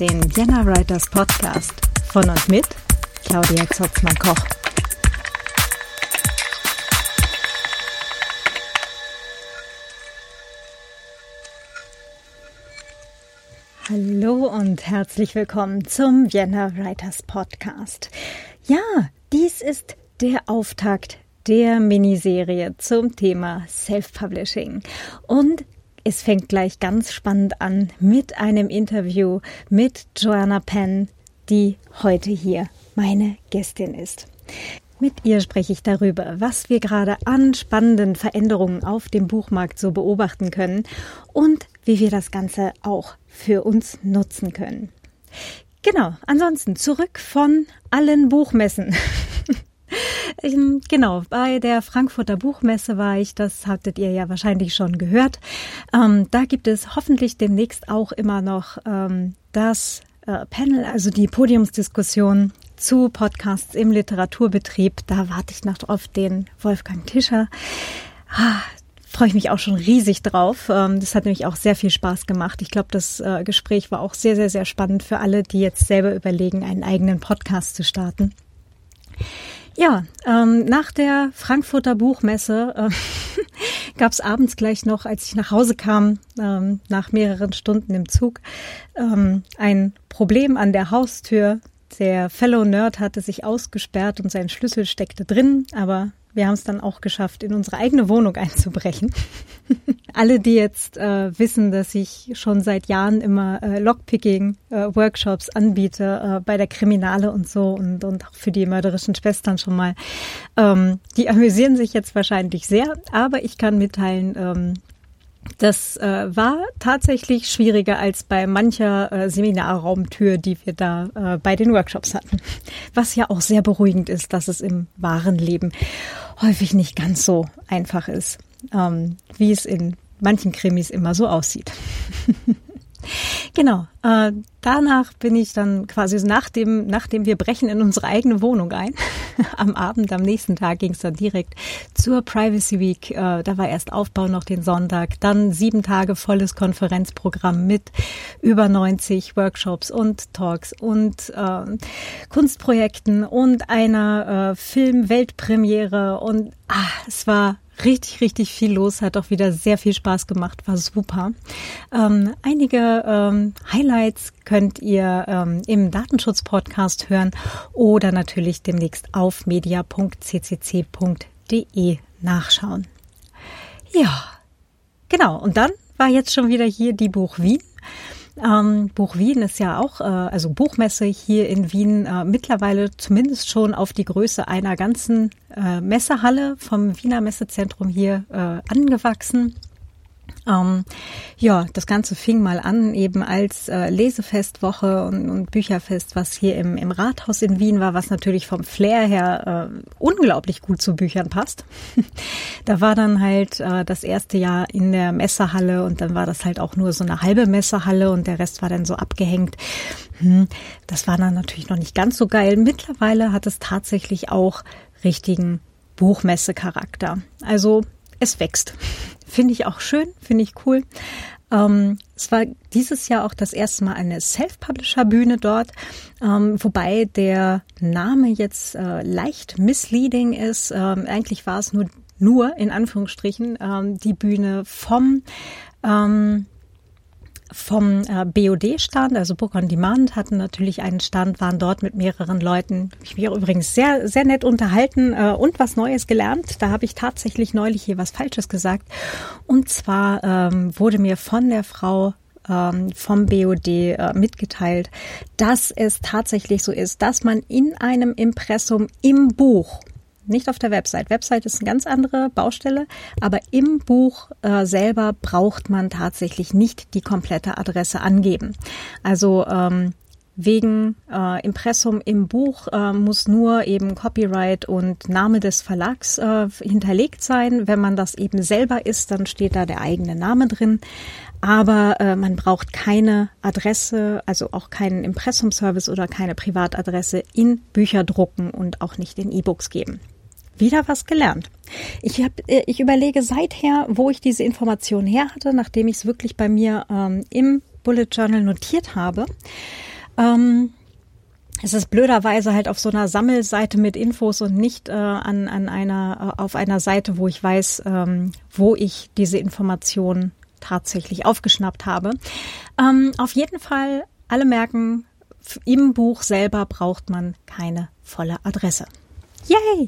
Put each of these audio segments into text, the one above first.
Den Vienna Writers Podcast von und mit Claudia Zotzmann-Koch. Hallo und herzlich willkommen zum Vienna Writers Podcast. Ja, dies ist der Auftakt der Miniserie zum Thema Self-Publishing. Und es fängt gleich ganz spannend an mit einem Interview mit Joanna Penn, die heute hier meine Gästin ist. Mit ihr spreche ich darüber, was wir gerade an spannenden Veränderungen auf dem Buchmarkt so beobachten können und wie wir das Ganze auch für uns nutzen können. Genau, ansonsten zurück von allen Buchmessen. genau, bei der Frankfurter Buchmesse war ich, das hattet ihr ja wahrscheinlich schon gehört. Ähm, da gibt es hoffentlich demnächst auch immer noch ähm, das äh, Panel, also die Podiumsdiskussion zu Podcasts im Literaturbetrieb. Da warte ich noch auf den Wolfgang Tischer. Ah, freue ich mich auch schon riesig drauf. Ähm, das hat nämlich auch sehr viel Spaß gemacht. Ich glaube, das äh, Gespräch war auch sehr, sehr, sehr spannend für alle, die jetzt selber überlegen, einen eigenen Podcast zu starten. Ja, ähm, nach der Frankfurter Buchmesse äh, gab es abends gleich noch, als ich nach Hause kam, ähm, nach mehreren Stunden im Zug, ähm, ein Problem an der Haustür. Der Fellow Nerd hatte sich ausgesperrt und sein Schlüssel steckte drin, aber wir haben es dann auch geschafft, in unsere eigene Wohnung einzubrechen. Alle, die jetzt äh, wissen, dass ich schon seit Jahren immer äh, Lockpicking-Workshops äh, anbiete äh, bei der Kriminale und so und, und auch für die mörderischen Schwestern schon mal, ähm, die amüsieren sich jetzt wahrscheinlich sehr, aber ich kann mitteilen, ähm, das äh, war tatsächlich schwieriger als bei mancher äh, Seminarraumtür, die wir da äh, bei den Workshops hatten. Was ja auch sehr beruhigend ist, dass es im wahren Leben häufig nicht ganz so einfach ist, ähm, wie es in manchen Krimis immer so aussieht. Genau. Äh, danach bin ich dann quasi nachdem, nachdem wir brechen in unsere eigene Wohnung ein, am Abend, am nächsten Tag ging es dann direkt zur Privacy Week. Äh, da war erst Aufbau noch den Sonntag, dann sieben Tage volles Konferenzprogramm mit über 90 Workshops und Talks und äh, Kunstprojekten und einer äh, Film-Weltpremiere und ah, es war richtig, richtig viel los, hat auch wieder sehr viel Spaß gemacht, war super. Ähm, einige ähm, Highlights könnt ihr ähm, im Datenschutz-Podcast hören oder natürlich demnächst auf media.ccc.de nachschauen. Ja, genau. Und dann war jetzt schon wieder hier die Buch Wien. Ähm, Buch Wien ist ja auch, äh, also Buchmesse hier in Wien, äh, mittlerweile zumindest schon auf die Größe einer ganzen äh, Messehalle vom Wiener Messezentrum hier äh, angewachsen. Ähm, ja, das Ganze fing mal an eben als äh, Lesefestwoche und, und Bücherfest, was hier im, im Rathaus in Wien war, was natürlich vom Flair her äh, unglaublich gut zu Büchern passt. da war dann halt äh, das erste Jahr in der Messehalle und dann war das halt auch nur so eine halbe Messehalle und der Rest war dann so abgehängt. Hm, das war dann natürlich noch nicht ganz so geil. Mittlerweile hat es tatsächlich auch richtigen Buchmesse-Charakter. Also es wächst. Finde ich auch schön, finde ich cool. Ähm, es war dieses Jahr auch das erste Mal eine Self-Publisher-Bühne dort, ähm, wobei der Name jetzt äh, leicht misleading ist. Ähm, eigentlich war es nur, nur in Anführungsstrichen ähm, die Bühne vom ähm, vom äh, BOD-Stand, also Book on Demand, hatten natürlich einen Stand, waren dort mit mehreren Leuten. Ich bin übrigens sehr, sehr nett unterhalten äh, und was Neues gelernt. Da habe ich tatsächlich neulich hier was Falsches gesagt. Und zwar ähm, wurde mir von der Frau ähm, vom BOD äh, mitgeteilt, dass es tatsächlich so ist, dass man in einem Impressum im Buch nicht auf der Website. Website ist eine ganz andere Baustelle, aber im Buch äh, selber braucht man tatsächlich nicht die komplette Adresse angeben. Also ähm, wegen äh, Impressum im Buch äh, muss nur eben Copyright und Name des Verlags äh, hinterlegt sein. Wenn man das eben selber ist, dann steht da der eigene Name drin. Aber äh, man braucht keine Adresse, also auch keinen Impressumservice oder keine Privatadresse in Bücher drucken und auch nicht in E-Books geben wieder was gelernt. Ich, hab, äh, ich überlege seither, wo ich diese Information her hatte, nachdem ich es wirklich bei mir ähm, im Bullet Journal notiert habe. Ähm, es ist blöderweise halt auf so einer Sammelseite mit Infos und nicht äh, an, an einer, äh, auf einer Seite, wo ich weiß, ähm, wo ich diese Informationen tatsächlich aufgeschnappt habe. Ähm, auf jeden Fall alle merken, im Buch selber braucht man keine volle Adresse. Yay!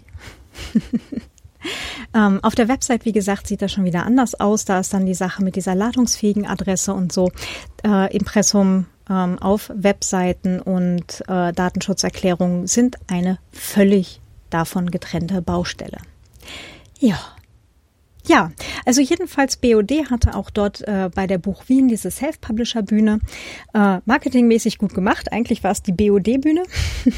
ähm, auf der Website, wie gesagt, sieht das schon wieder anders aus. Da ist dann die Sache mit dieser ladungsfähigen Adresse und so. Äh, Impressum ähm, auf Webseiten und äh, Datenschutzerklärungen sind eine völlig davon getrennte Baustelle. Ja, ja, also jedenfalls BOD hatte auch dort äh, bei der Buch Wien diese Self-Publisher-Bühne äh, marketingmäßig gut gemacht. Eigentlich war es die BOD-Bühne.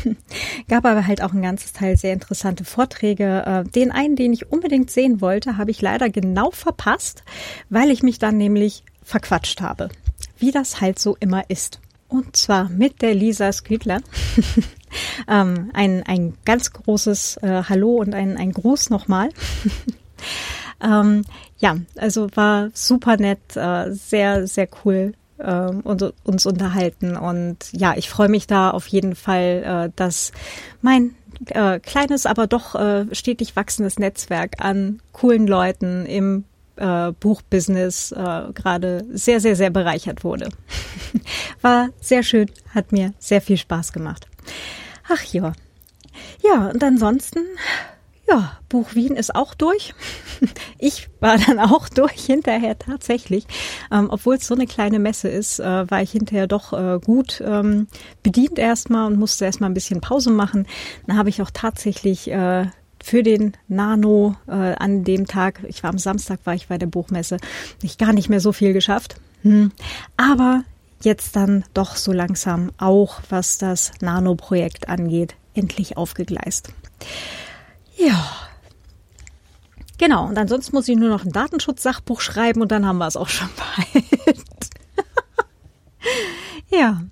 Gab aber halt auch ein ganzes Teil sehr interessante Vorträge. Äh, den einen, den ich unbedingt sehen wollte, habe ich leider genau verpasst, weil ich mich dann nämlich verquatscht habe. Wie das halt so immer ist. Und zwar mit der Lisa Sküdler. ähm, ein, ein ganz großes äh, Hallo und ein, ein Gruß nochmal. Ähm, ja, also war super nett, äh, sehr, sehr cool äh, und, uns unterhalten. Und ja, ich freue mich da auf jeden Fall, äh, dass mein äh, kleines, aber doch äh, stetig wachsendes Netzwerk an coolen Leuten im äh, Buchbusiness äh, gerade sehr, sehr, sehr bereichert wurde. War sehr schön, hat mir sehr viel Spaß gemacht. Ach ja. Ja, und ansonsten ja, Buch Wien ist auch durch. Ich war dann auch durch hinterher tatsächlich. Ähm, Obwohl es so eine kleine Messe ist, äh, war ich hinterher doch äh, gut ähm, bedient erstmal und musste erstmal ein bisschen Pause machen. Dann habe ich auch tatsächlich äh, für den Nano äh, an dem Tag, ich war am Samstag, war ich bei der Buchmesse, nicht gar nicht mehr so viel geschafft. Hm. Aber jetzt dann doch so langsam auch, was das Nano-Projekt angeht, endlich aufgegleist. Ja. Genau, und ansonsten muss ich nur noch ein Datenschutzsachbuch schreiben und dann haben wir es auch schon bald. ja.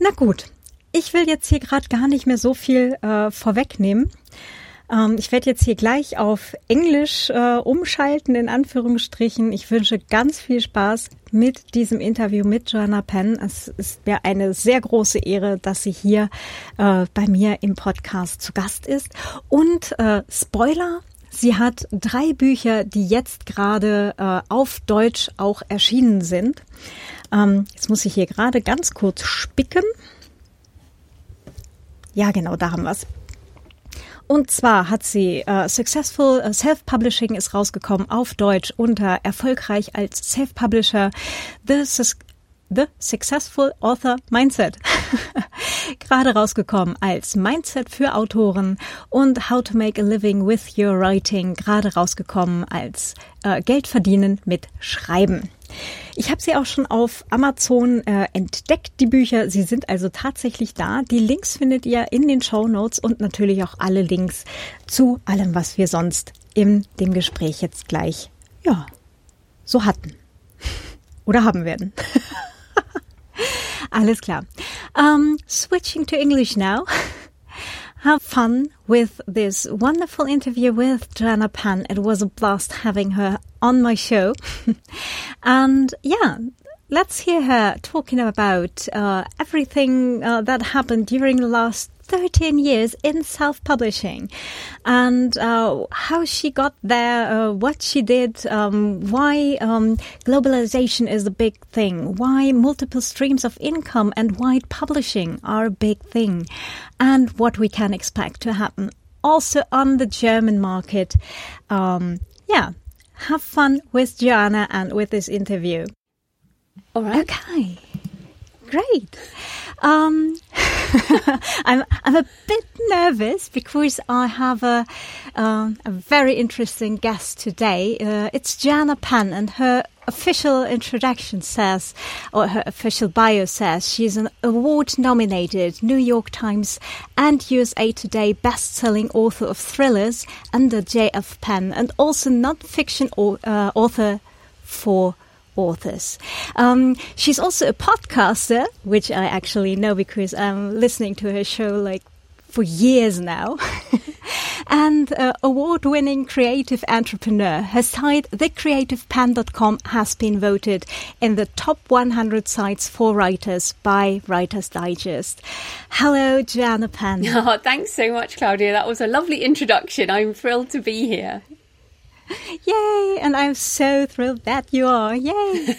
Na gut. Ich will jetzt hier gerade gar nicht mehr so viel äh, vorwegnehmen. Ähm, ich werde jetzt hier gleich auf Englisch äh, umschalten, in Anführungsstrichen. Ich wünsche ganz viel Spaß mit diesem Interview mit Joanna Penn. Es ist mir eine sehr große Ehre, dass sie hier äh, bei mir im Podcast zu Gast ist. Und äh, Spoiler, Sie hat drei Bücher, die jetzt gerade äh, auf Deutsch auch erschienen sind. Ähm, jetzt muss ich hier gerade ganz kurz spicken. Ja, genau, da haben wir es. Und zwar hat sie äh, Successful äh, Self-Publishing ist rausgekommen auf Deutsch unter erfolgreich als Self-Publisher The, The Successful Author Mindset. Gerade rausgekommen als Mindset für Autoren und How to Make a Living with Your Writing. Gerade rausgekommen als äh, Geld verdienen mit Schreiben. Ich habe sie auch schon auf Amazon äh, entdeckt, die Bücher. Sie sind also tatsächlich da. Die Links findet ihr in den Show Notes und natürlich auch alle Links zu allem, was wir sonst in dem Gespräch jetzt gleich, ja, so hatten. Oder haben werden. Alles klar. Um, switching to English now. have fun with this wonderful interview with Joanna Pan. It was a blast having her on my show. And yeah, let's hear her talking about uh, everything uh, that happened during the last 13 years in self publishing and uh, how she got there, uh, what she did, um, why um, globalization is a big thing, why multiple streams of income and wide publishing are a big thing, and what we can expect to happen also on the German market. Um, yeah, have fun with Joanna and with this interview. All right. Okay. Great. Um, I'm I'm a bit nervous because I have a um, a very interesting guest today. Uh, it's Jana Penn, and her official introduction says, or her official bio says, she's an award-nominated New York Times and USA Today best-selling author of thrillers under J.F. Penn, and also non-fiction uh, author for authors. Um, she's also a podcaster, which I actually know because I'm listening to her show like for years now. and uh, award-winning creative entrepreneur. Her site, thecreativepenn.com, has been voted in the top 100 sites for writers by Writers Digest. Hello, Joanna Penn. Oh, thanks so much, Claudia. That was a lovely introduction. I'm thrilled to be here. Yay! And I'm so thrilled that you are. Yay!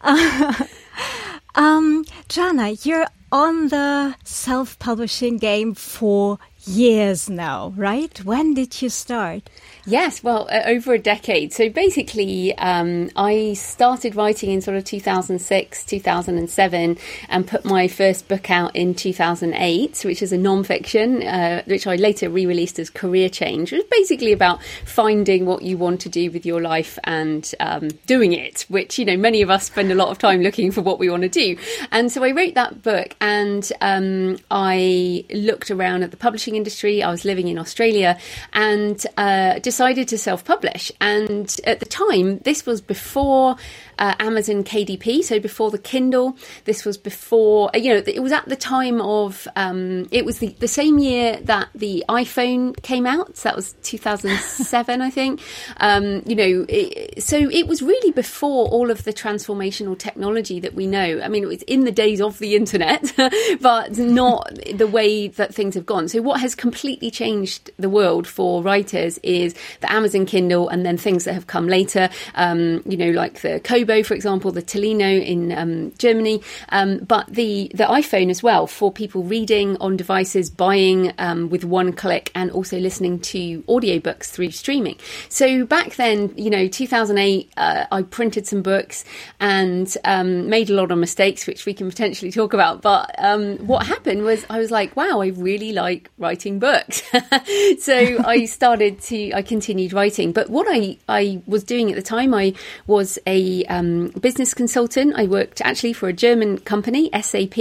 uh, um, Jana, you're on the self-publishing game for years now, right? When did you start? Yes, well, uh, over a decade. So basically, um, I started writing in sort of 2006, 2007, and put my first book out in 2008, which is a non-fiction, uh, which I later re-released as Career Change. It was basically about finding what you want to do with your life and um, doing it, which you know many of us spend a lot of time looking for what we want to do. And so I wrote that book, and um, I looked around at the publishing industry. I was living in Australia, and uh, decided to self publish. And at the time, this was before uh, Amazon KDP, so before the Kindle. This was before, uh, you know, it was at the time of, um, it was the, the same year that the iPhone came out. So that was 2007, I think. Um, you know, it, so it was really before all of the transformational technology that we know. I mean, it was in the days of the internet, but not the way that things have gone. So what has completely changed the world for writers is the Amazon Kindle and then things that have come later, um, you know, like the Kobo for example, the Tolino in um, Germany, um, but the the iPhone as well for people reading on devices, buying um, with one click, and also listening to audiobooks through streaming. So back then, you know, 2008, uh, I printed some books and um, made a lot of mistakes, which we can potentially talk about. But um, what happened was I was like, wow, I really like writing books. so I started to, I continued writing. But what I, I was doing at the time, I was a um, business consultant. I worked actually for a German company, SAP,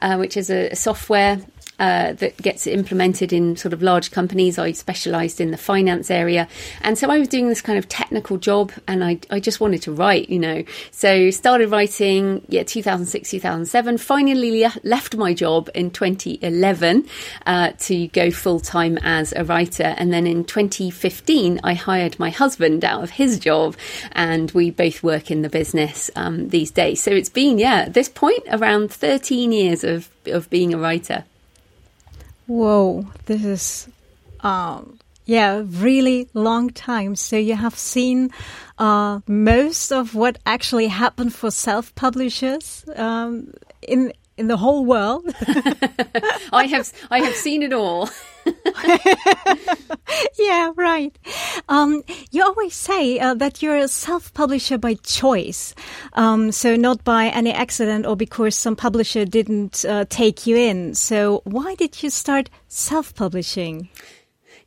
uh, which is a, a software uh, that gets implemented in sort of large companies. I specialised in the finance area, and so I was doing this kind of technical job, and I I just wanted to write, you know. So started writing, yeah, 2006, 2007. Finally le- left my job in 2011 uh, to go full time as a writer, and then in 2015 I hired my husband out of his job, and we both work in the business um, these days. So it's been yeah, at this point around 13 years of of being a writer. Whoa, this is, um, yeah, really long time. So you have seen uh, most of what actually happened for self-publishers um, in in the whole world. I have I have seen it all. yeah, right. Um, you always say uh, that you're a self-publisher by choice, um, so not by any accident or because some publisher didn't uh, take you in. So why did you start self-publishing?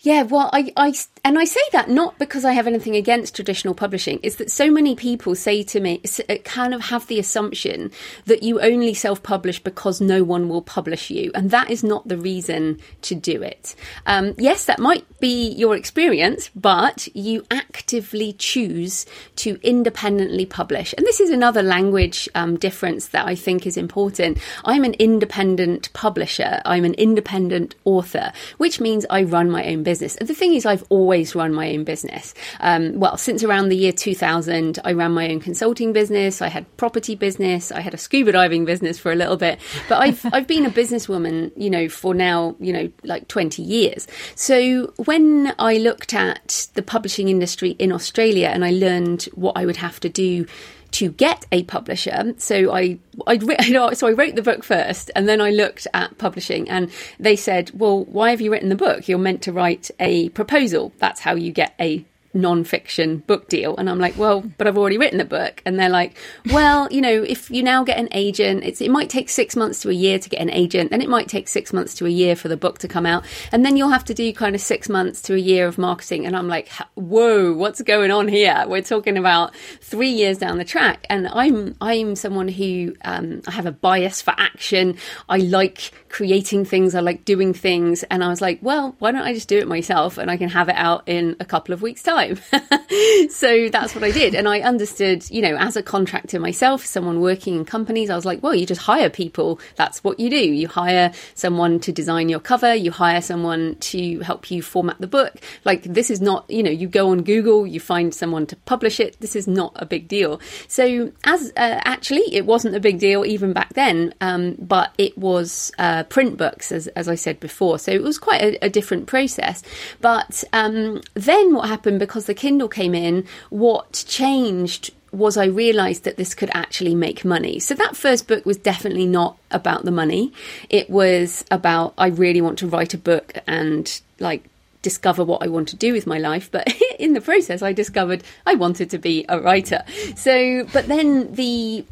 Yeah, well, I, I, and I say that not because I have anything against traditional publishing, is that so many people say to me, uh, kind of have the assumption that you only self publish because no one will publish you. And that is not the reason to do it. Um, yes, that might be your experience, but you actively choose to independently publish. And this is another language um, difference that I think is important. I'm an independent publisher, I'm an independent author, which means I run my own business. And the thing is, I've always run my own business. Um, well, since around the year 2000, I ran my own consulting business. I had property business. I had a scuba diving business for a little bit. But I've I've been a businesswoman, you know, for now, you know, like 20 years. So when I looked at the publishing industry in Australia and I learned what I would have to do to get a publisher. So I, I, you know, so I wrote the book first, and then I looked at publishing, and they said, "Well, why have you written the book? You're meant to write a proposal. That's how you get a non-fiction book deal. And i'm like well but i've already written a book. And they're like well you know if you now get an agent it's it might take six months to a year to get an agent. And it might take six months to a year for the book to come out. And then you'll have to do kind of six months to a year of marketing. And i'm like whoa what's going on here? We're talking about three years down the track. And i'm i'm someone who um, i have a bias for action. I like creating things. I like doing things. And i was like well why don't i just do it myself? And i can have it out in a couple of weeks time time. so that's what I did. And I understood, you know, as a contractor myself, someone working in companies, I was like, well, you just hire people. That's what you do. You hire someone to design your cover, you hire someone to help you format the book. Like, this is not, you know, you go on Google, you find someone to publish it. This is not a big deal. So, as uh, actually, it wasn't a big deal even back then, um, but it was uh, print books, as, as I said before. So, it was quite a, a different process. But um, then what happened because the Kindle came in, what changed was I realized that this could actually make money. So that first book was definitely not about the money. It was about I really want to write a book and like discover what I want to do with my life. But in the process, I discovered I wanted to be a writer. So, but then the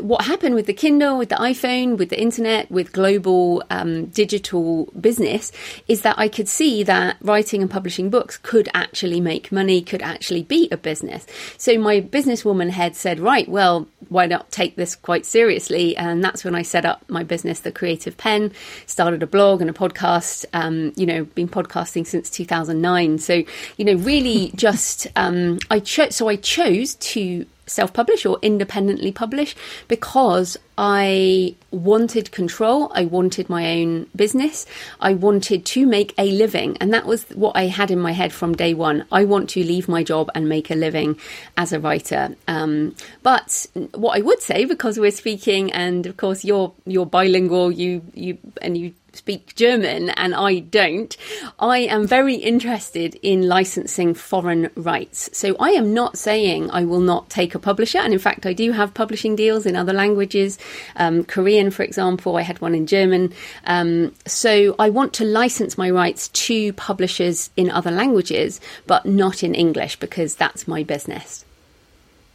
what happened with the Kindle, with the iPhone, with the internet, with global um, digital business is that I could see that writing and publishing books could actually make money, could actually be a business. So my businesswoman head said, right, well, why not take this quite seriously? And that's when I set up my business, The Creative Penn, started a blog and a podcast, um, you know, been podcasting since 2009. So, you know, really just, um, I chose, so I chose to self publish or independently publish because I wanted control. I wanted my own business. I wanted to make a living. And that was what I had in my head from day one. I want to leave my job and make a living as a writer. Um, but what I would say, because we're speaking, and of course you're you're bilingual, you you and you speak German and I don't, I am very interested in licensing foreign rights. So I am not saying I will not take a publisher. And in fact, I do have publishing deals in other languages, um, Korean, for example. I had one in German. Um, so I want to license my rights to publishers in other languages, but not in English because that's my business.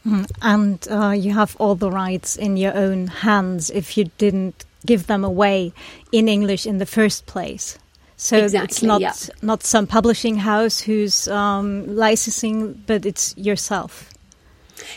Mm-hmm. And uh, you have all the rights in your own hands if you didn't give them away in English in the first place. So exactly, it's not yeah. not some publishing house who's um, licensing, but it's yourself.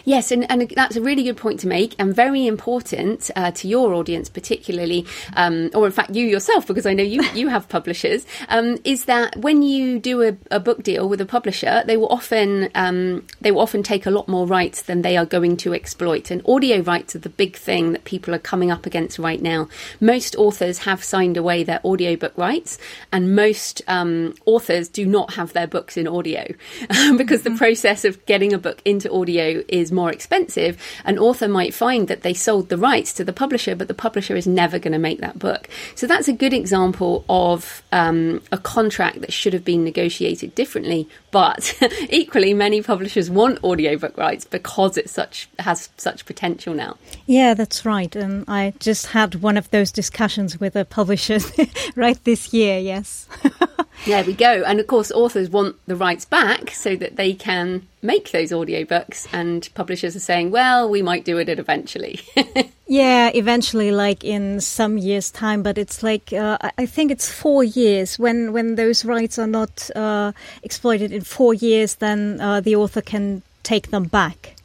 Yes, and, and that's a really good point to make and very important uh, to your audience, particularly, um, or in fact you yourself, because I know you, you have publishers, um, is that when you do a, a, book deal with a publisher, they will often um, they will often take a lot more rights than they are going to exploit. And audio rights are the big thing that people are coming up against right now. Most authors have signed away their audiobook rights, and most um, authors do not have their books in audio because mm-hmm. the process of getting a book into audio is more expensive, an author might find that they sold the rights to the publisher, but the publisher is never going to make that book. So that's a good example of um, a contract that should have been negotiated differently. But equally, many publishers want audiobook rights because it such has such potential now. Yeah, that's right. And I just had one of those discussions with a publisher right this year. Yes. there we go. And of course, authors want the rights back so that they can make those audiobooks. And publishers are saying, well, we might do it eventually. yeah, eventually, like in some years' time. But it's like, uh, I think it's four years. When, when those rights are not uh, exploited in four years, then uh, the author can take them back.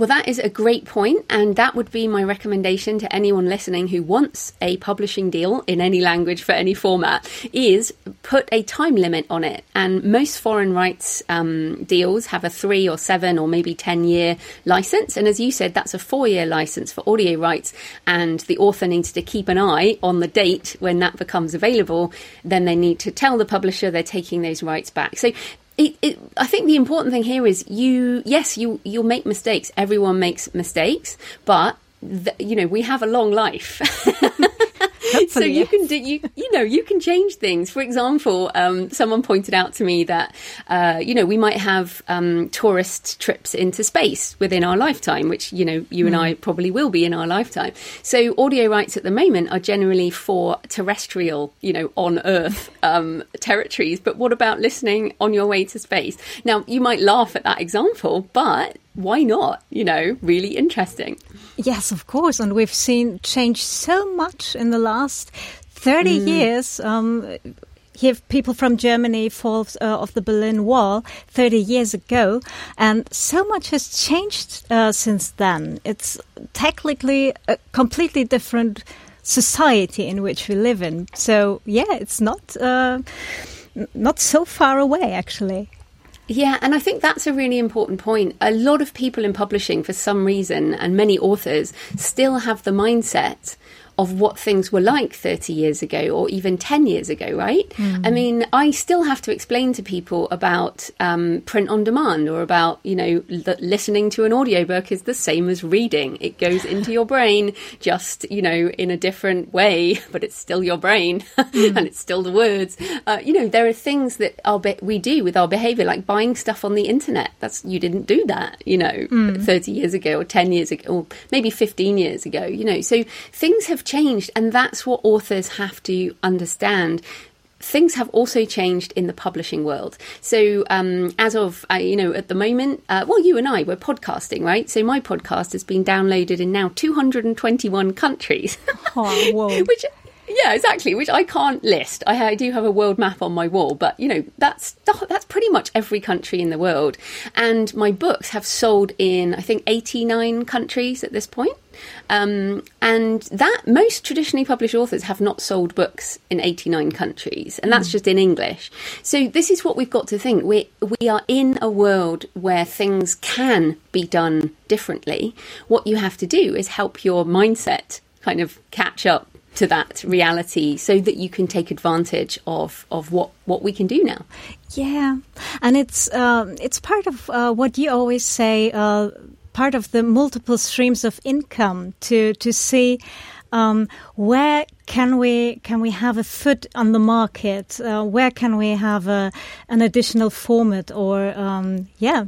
Well, that is a great point, and that would be my recommendation to anyone listening who wants a publishing deal in any language for any format. Is put a time limit on it, and most foreign rights um, deals have a three or seven or maybe ten year license, and as you said, that's a four year license for audio rights, and the author needs to keep an eye on the date when that becomes available. Then they need to tell the publisher they're taking those rights back. So it, it, I think the important thing here is you. Yes, you you'll make mistakes. Everyone makes mistakes, but you know we have a long life. so you can do you you know you can change things. For example, um, someone pointed out to me that uh, you know we might have um, tourist trips into space within our lifetime, which you know you mm. and hmm. I probably will be in our lifetime. So audio rights at the moment are generally for terrestrial, you know, on Earth um, territories. But what about listening on your way to space? Now you might laugh at that example, but why not? You know, really interesting. Yes, of course. And we've seen change so much in the last 30 mm. years. Um, here, people from Germany fall uh, of the Berlin Wall 30 years ago, and so much has changed uh, since then. It's technically a completely different society in which we live in. So, yeah, it's not uh, not so far away, actually. Yeah, and I think that's a really important point. A lot of people in publishing, for some reason, and many authors, still have the mindset of what things were like 30 years ago or even 10 years ago, right? Mm. I mean, I still have to explain to people about um, print on demand or about, you know, that listening to an audiobook is the same as reading. It goes into your brain just, you know, in a different way, but it's still your brain mm. and it's still the words. Uh, you know, there are things that our be- we do with our behavior, like buying stuff on the internet. That's, you didn't do that, you know, mm. 30 years ago or 10 years ago or maybe 15 years ago, you know. So things have changed, and that's what authors have to understand things have also changed in the publishing world. So, um, as of uh, you know, at the moment, uh, well, you and I we're podcasting, right? So, my podcast has been downloaded in now 221 countries, oh, which yeah, exactly. Which I can't list. I, I, do have a world map on my wall, but you know that's that's pretty much every country in the world. And my books have sold in I think eighty nine countries at this point. Um, and that most traditionally published authors have not sold books in 89 countries, and that's mm. just in English. So this is what we've got to think. We we are in a world where things can be done differently. What you have to do is help your mindset kind of catch up to that reality so that you can take advantage of of what what we can do now yeah and it's um, it's part of uh, what you always say uh, part of the multiple streams of income to to see um, where can we can we have a foot on the market? Uh, where can we have a, an additional format or um, yeah,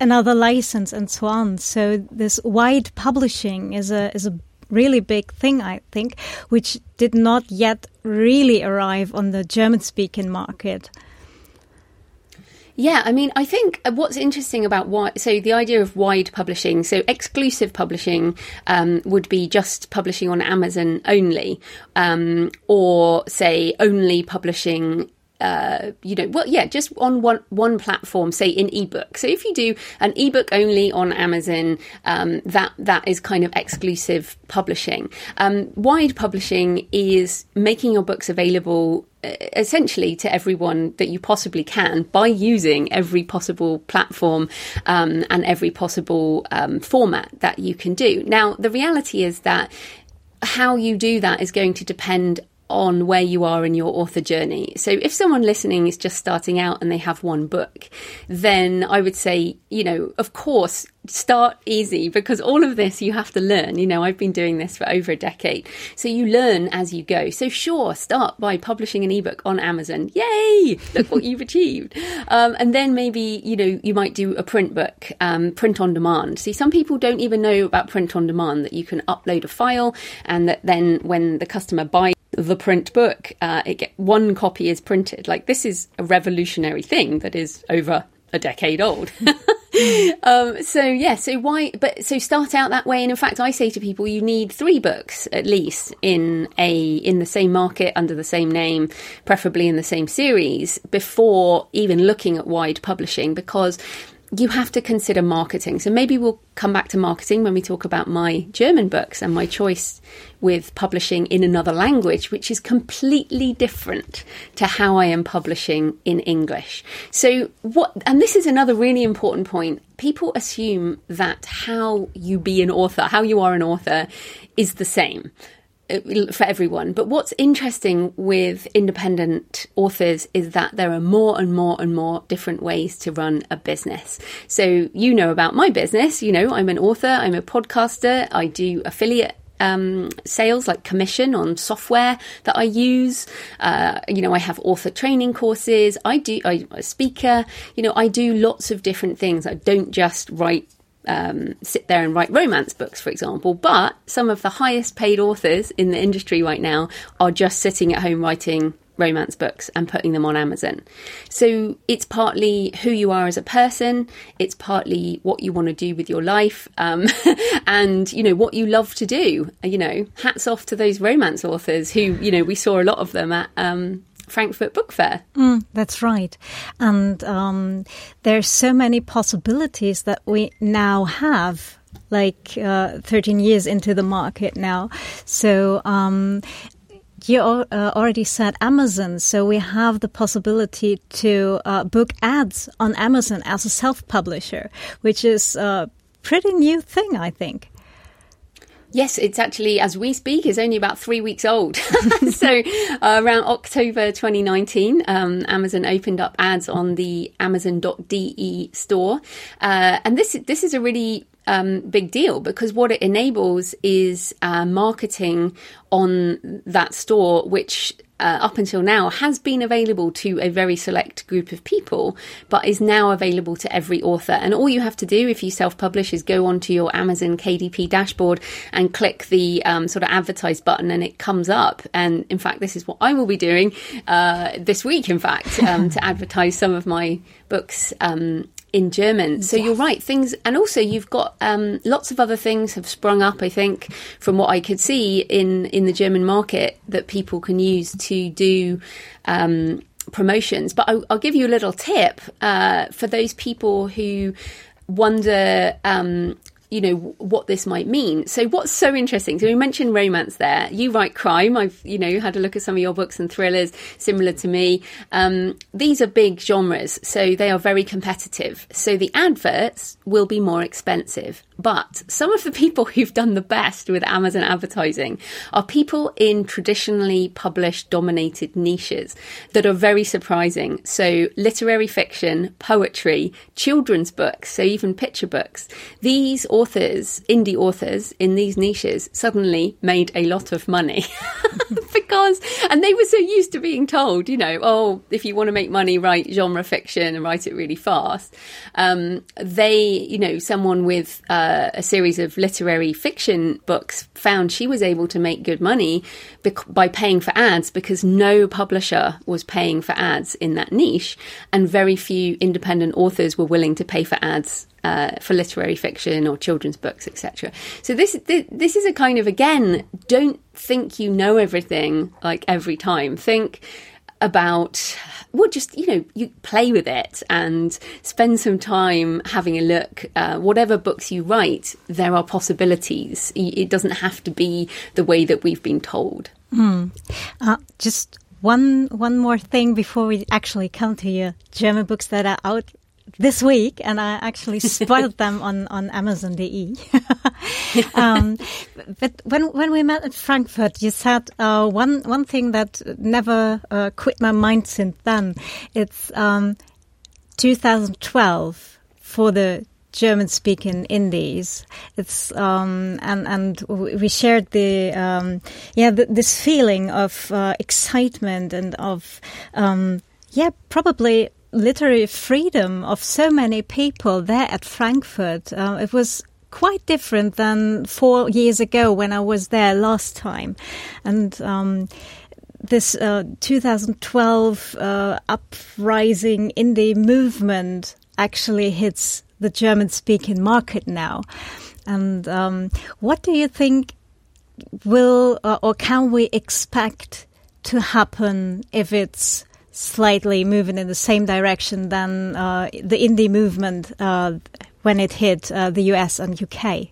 another license and so on? So this wide publishing is a is a really big thing, I think, which did not yet really arrive on the German speaking market. Yeah, I mean, I think uh, what's interesting about why, so the idea of wide publishing, so exclusive publishing um, would be just publishing on Amazon only, um, or say only publishing uh, you know, well, yeah, just on one one platform, say in ebook. So if you do an ebook only on Amazon, um, that that is kind of exclusive publishing. Um, wide publishing is making your books available uh, essentially to everyone that you possibly can by using every possible platform um, and every possible um, format that you can do. Now, the reality is that how you do that is going to depend on where you are in your author journey. So if someone listening is just starting out and they have one book, then I would say, you know, of course, start easy because all of this you have to learn. You know, I've been doing this for over a decade. So you learn as you go. So sure, start by publishing an ebook on Amazon. Yay! Look what you've achieved. Um, and then maybe, you know, you might do a print book, um, print on demand. See, some people don't even know about print on demand that you can upload a file and that then when the customer buys the print book, uh, it get one copy is printed. Like this is a revolutionary thing that is over a decade old. um, so yeah, so why? But so start out that way. And in fact, I say to people, you need three books at least in a in the same market under the same name, preferably in the same series, before even looking at wide publishing, because you have to consider marketing. So maybe we'll come back to marketing when we talk about my German books and my choice with publishing in another language, which is completely different to how I am publishing in English. So, what, and this is another really important point. People assume that how you be an author, how you are an author, is the same. For everyone. But what's interesting with independent authors is that there are more and more and more different ways to run a business. So, you know about my business. You know, I'm an author, I'm a podcaster, I do affiliate um, sales like commission on software that I use. Uh, you know, I have author training courses. I do, I'm a speaker. You know, I do lots of different things. I don't just write um, sit there and write romance books, for example. But some of the highest paid authors in the industry right now are just sitting at home writing romance books and putting them on Amazon. So it's partly who you are as a person, it's partly what you want to do with your life, um, and you know what you love to do. You know, hats off to those romance authors who you know we saw a lot of them at um, Frankfurt Book Fair. Mm, that's right. And um, there's so many possibilities that we now have like uh, 13 years into the market now. So um, you uh, already said Amazon, so we have the possibility to uh, book ads on Amazon as a self-publisher, which is a pretty new thing, I think. Yes, it's actually, as we speak, is only about three weeks old. so uh, around October 2019, um, Amazon opened up ads on the Amazon.de store, uh, and this this is a really um, big deal because what it enables is uh, marketing on that store, which uh, up until now has been available to a very select group of people, but is now available to every author. And all you have to do if you self publish is go onto your Amazon KDP dashboard and click the um, sort of advertise button, and it comes up. And in fact, this is what I will be doing uh, this week, in fact, um, to advertise some of my books um, in German. So yes. you're right. Things, and also you've got um, lots of other things have sprung up. I think from what I could see in in the German market that people can use to do. Um, promotions but I'll, I'll, give you a little tip uh, for those people who wonder um, you know what this might mean. So what's so interesting? So we mentioned romance there. You write crime. I've you know had a look at some of your books and thrillers similar to me. Um, these are big genres, so they are very competitive. So the adverts will be more expensive. But some of the people who've done the best with Amazon advertising are people in traditionally published dominated niches that are very surprising. So literary fiction, poetry, children's books, so even picture books. These authors, indie authors in these niches suddenly made a lot of money because, and they were so used to being told, you know, oh, if you want to make money, write genre fiction and write it really fast. Um, they, you know, someone with uh, a series of literary fiction books found she was able to make good money bec- by paying for ads because no publisher was paying for ads in that niche and very few independent authors were willing to pay for ads uh, for literary fiction or children's books, etc. So this, this is a kind of again, don't think you know everything like every time. Think about well just you know you play with it and spend some time having a look uh, whatever books you write there are possibilities it doesn't have to be the way that we've been told mm. uh, just one one more thing before we actually come to your german books that are out this week, and I actually spoiled them on on Amazon.de. um, but when when we met at Frankfurt, you said uh, one one thing that never uh, quit my mind since then. It's um, 2012 for the German speaking indies. It's um, and and we shared the um, yeah the, this feeling of uh, excitement and of um, yeah probably literary freedom of so many people there at Frankfurt. Uh, it was quite different than four years ago when I was there last time. And um, this uh, 2012 uh, uprising indie movement actually hits the German speaking market now. And um, what do you think will uh, or can we expect to happen if it's slightly moving in the same direction than uh, the indie movement uh, when it hit uh, the US and UK.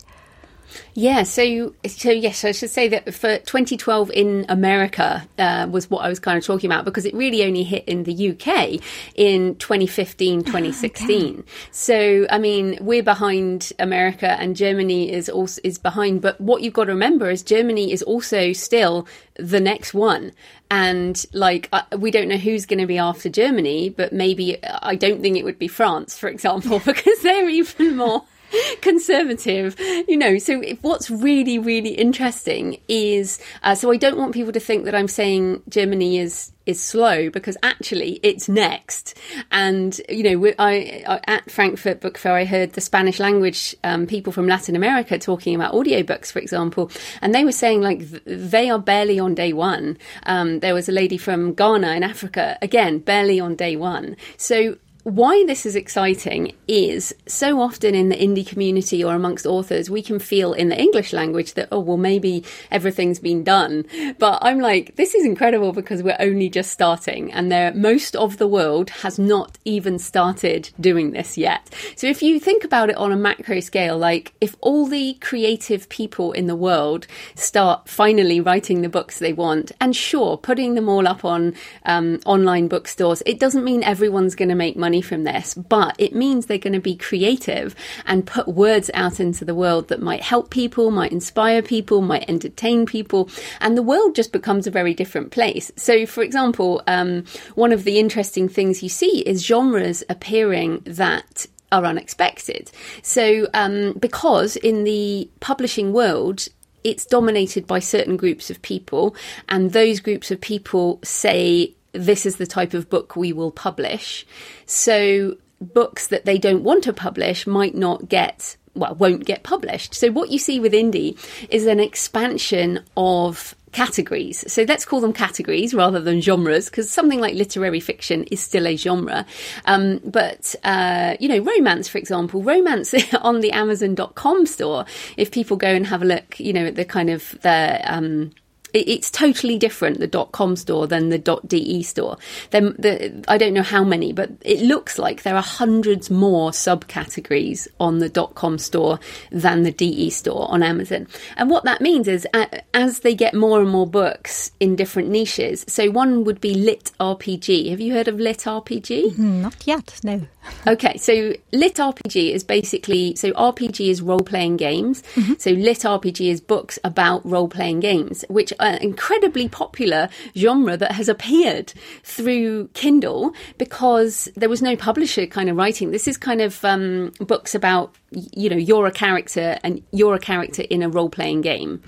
Yeah, so so yes, I should say that for 2012 in America uh, was what I was kind of talking about because it really only hit in the UK in 2015, 2016. okay. So I mean, we're behind America and Germany is also is behind. But what you've got to remember is Germany is also still the next one. And like, uh, we don't know who's going to be after Germany, but maybe I don't think it would be France, for example, because they're even more conservative, you know. So what's really, really interesting is uh, so I don't want people to think that I'm saying Germany is is slow because actually it's next. And you know, I, I, at Frankfurt Book Fair, I heard the Spanish language um, people from Latin America talking about audiobooks, for example, and they were saying like they are barely on day one. Um, there was a lady from Ghana in Africa, again, barely on day one. So why this is exciting is so often in the indie community or amongst authors, we can feel in the English language that, oh, well, maybe everything's been done. But I'm like, this is incredible because we're only just starting and there, most of the world has not even started doing this yet. So if you think about it on a macro scale, like if all the creative people in the world start finally writing the books they want, and sure, putting them all up on um, online bookstores, it doesn't mean everyone's going to make money money from this, but it means they're going to be creative and put words out into the world that might help people, might inspire people, might entertain people, and the world just becomes a very different place. So, for example, um, one of the interesting things you see is genres appearing that are unexpected. So, um, because in the publishing world, it's dominated by certain groups of people, and those groups of people say this is the type of book we will publish. So books that they don't want to publish might not get well won't get published. So what you see with indie is an expansion of categories. So let's call them categories rather than genres, because something like literary fiction is still a genre. Um, but, uh, you know, romance, for example, romance on the Amazon.com store, if people go and have a look, you know, at the kind of the, um, it's totally different the dot .com store than the dot .de store. Then the, I don't know how many, but it looks like there are hundreds more subcategories on the dot .com store than the DE store on Amazon. And what that means is as they get more and more books in different niches. So one would be lit RPG. Have you heard of lit RPG? Mm-hmm, not yet. No. okay, so lit RPG is basically so RPG is role playing games. Mm-hmm. So lit RPG is books about role playing games, which an incredibly popular genre that has appeared through Kindle because there was no publisher kind of writing. This is kind of um, books about, you know, you're a character and you're a character in a role playing game.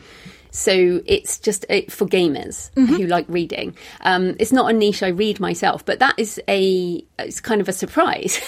So it's just uh, for gamers mm-hmm. who like reading. Um, it's not a niche I read myself, but that is a it's kind of a surprise.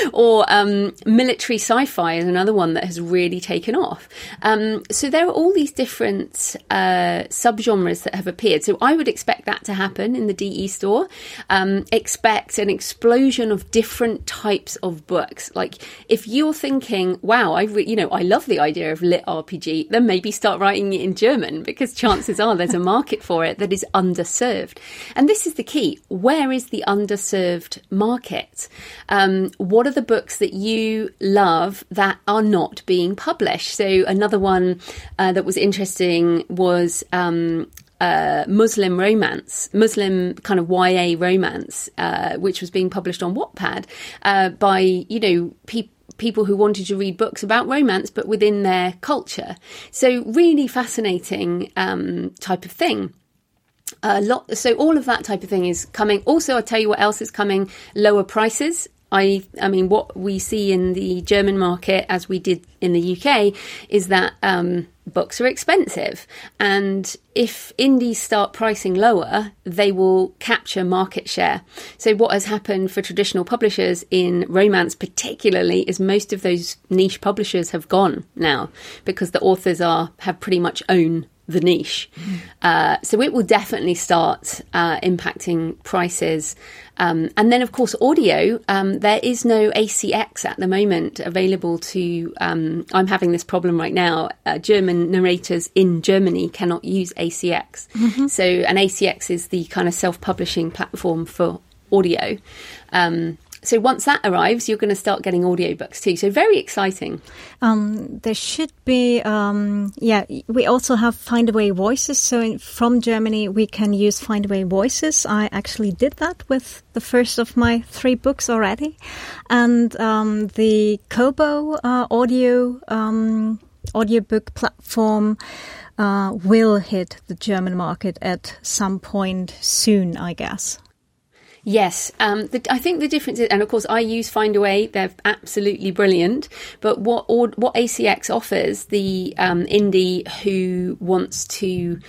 or um, military sci-fi is another one that has really taken off. Um, so there are all these different uh, subgenres that have appeared. So I would expect that to happen in the DE store. Um, expect an explosion of different types of books. Like if you're thinking, "Wow, I re- you know I love the idea of lit RPG," then maybe start writing it in German because chances are there's a market for it that is underserved. And this is the key. Where is the underserved market? Um, what are the books that you love that are not being published? So another one uh, that was interesting was um, uh, Muslim romance, Muslim kind of YA romance, uh, which was being published on Wattpad uh, by you know people people who wanted to read books about romance, but within their culture. So, really fascinating um, type of thing. A lot, so all of that type of thing is coming. Also, I'll tell you what else is coming: lower prices. I, I mean, what we see in the German market, as we did in the UK, is that um, books are expensive. And if indies start pricing lower, they will capture market share. So, what has happened for traditional publishers in romance, particularly, is most of those niche publishers have gone now because the authors are have pretty much own the niche. Uh, so it will definitely start uh, impacting prices um, and then, of course, audio. Um, there is no ACX at the moment available to. Um, I'm having this problem right now. Uh, German narrators in Germany cannot use ACX. Mm-hmm. So, an ACX is the kind of self publishing platform for audio. Um, so once that arrives, you're going to start getting audiobooks too. So very exciting. Um, there should be, um, yeah, we also have Findaway Voices. So in, from Germany, we can use Findaway Voices. I actually did that with the first of my three books already. And um, the Kobo uh, audio um, audiobook platform uh, will hit the German market at some point soon, I guess. Yes, um, the, I think the difference is, and of course, I use Findaway; they're absolutely brilliant. But what what ACX offers the um, indie who wants to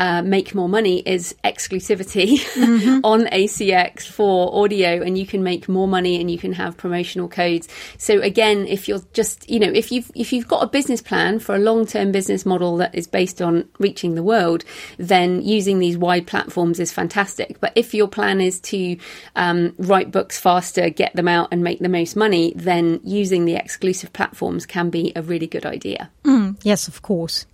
uh, make more money is exclusivity mm-hmm. on ACX for audio, and you can make more money and you can have promotional codes. So again, if you're just, you know, if you've if you've got a business plan for a long term business model that is based on reaching the world, then using these wide platforms is fantastic. But if your plan is to um, write books faster, get them out, and make the most money, then using the exclusive platforms can be a really good idea. Mm, yes, of course.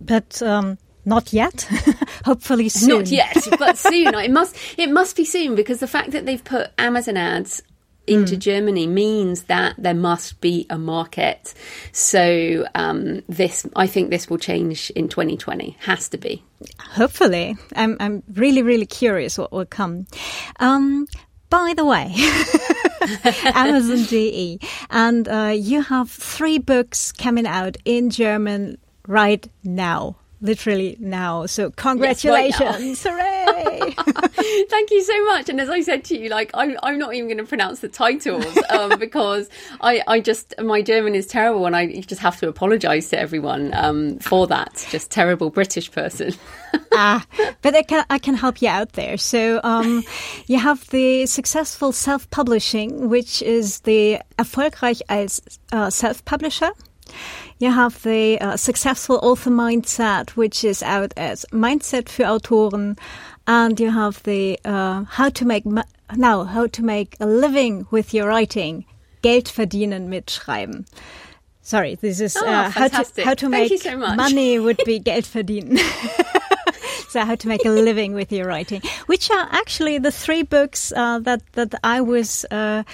But um, not yet. Hopefully soon. Not yet, but soon. it must. It must be soon because the fact that they've put Amazon ads into mm. Germany means that there must be a market. So um, this, I think, this will change in 2020. Has to be. Hopefully, I'm. I'm really, really curious what will come. Um, by the way, Amazon DE, and uh, you have three books coming out in German right now literally now. So congratulations. Yes, right Hooray. Thank you so much. And as I said to you, like I'm, I'm not even going to pronounce the titles um, because I, I just, my German is terrible and I just have to apologize to everyone um, for that. Just terrible British person. ah, but I can, I can help you out there. So um, you have the successful self-publishing, which is the erfolgreich als uh, self-publisher. You have the uh, Successful Author Mindset, which is out as Mindset für Autoren. And you have the uh, How to Make Now, How to Make a Living with Your Writing. Geld verdienen mit Schreiben. Sorry, this is oh, uh, how to how to make so money would be Geld verdienen. so how to make a living with your writing, which are actually the three books uh, that that I was uh,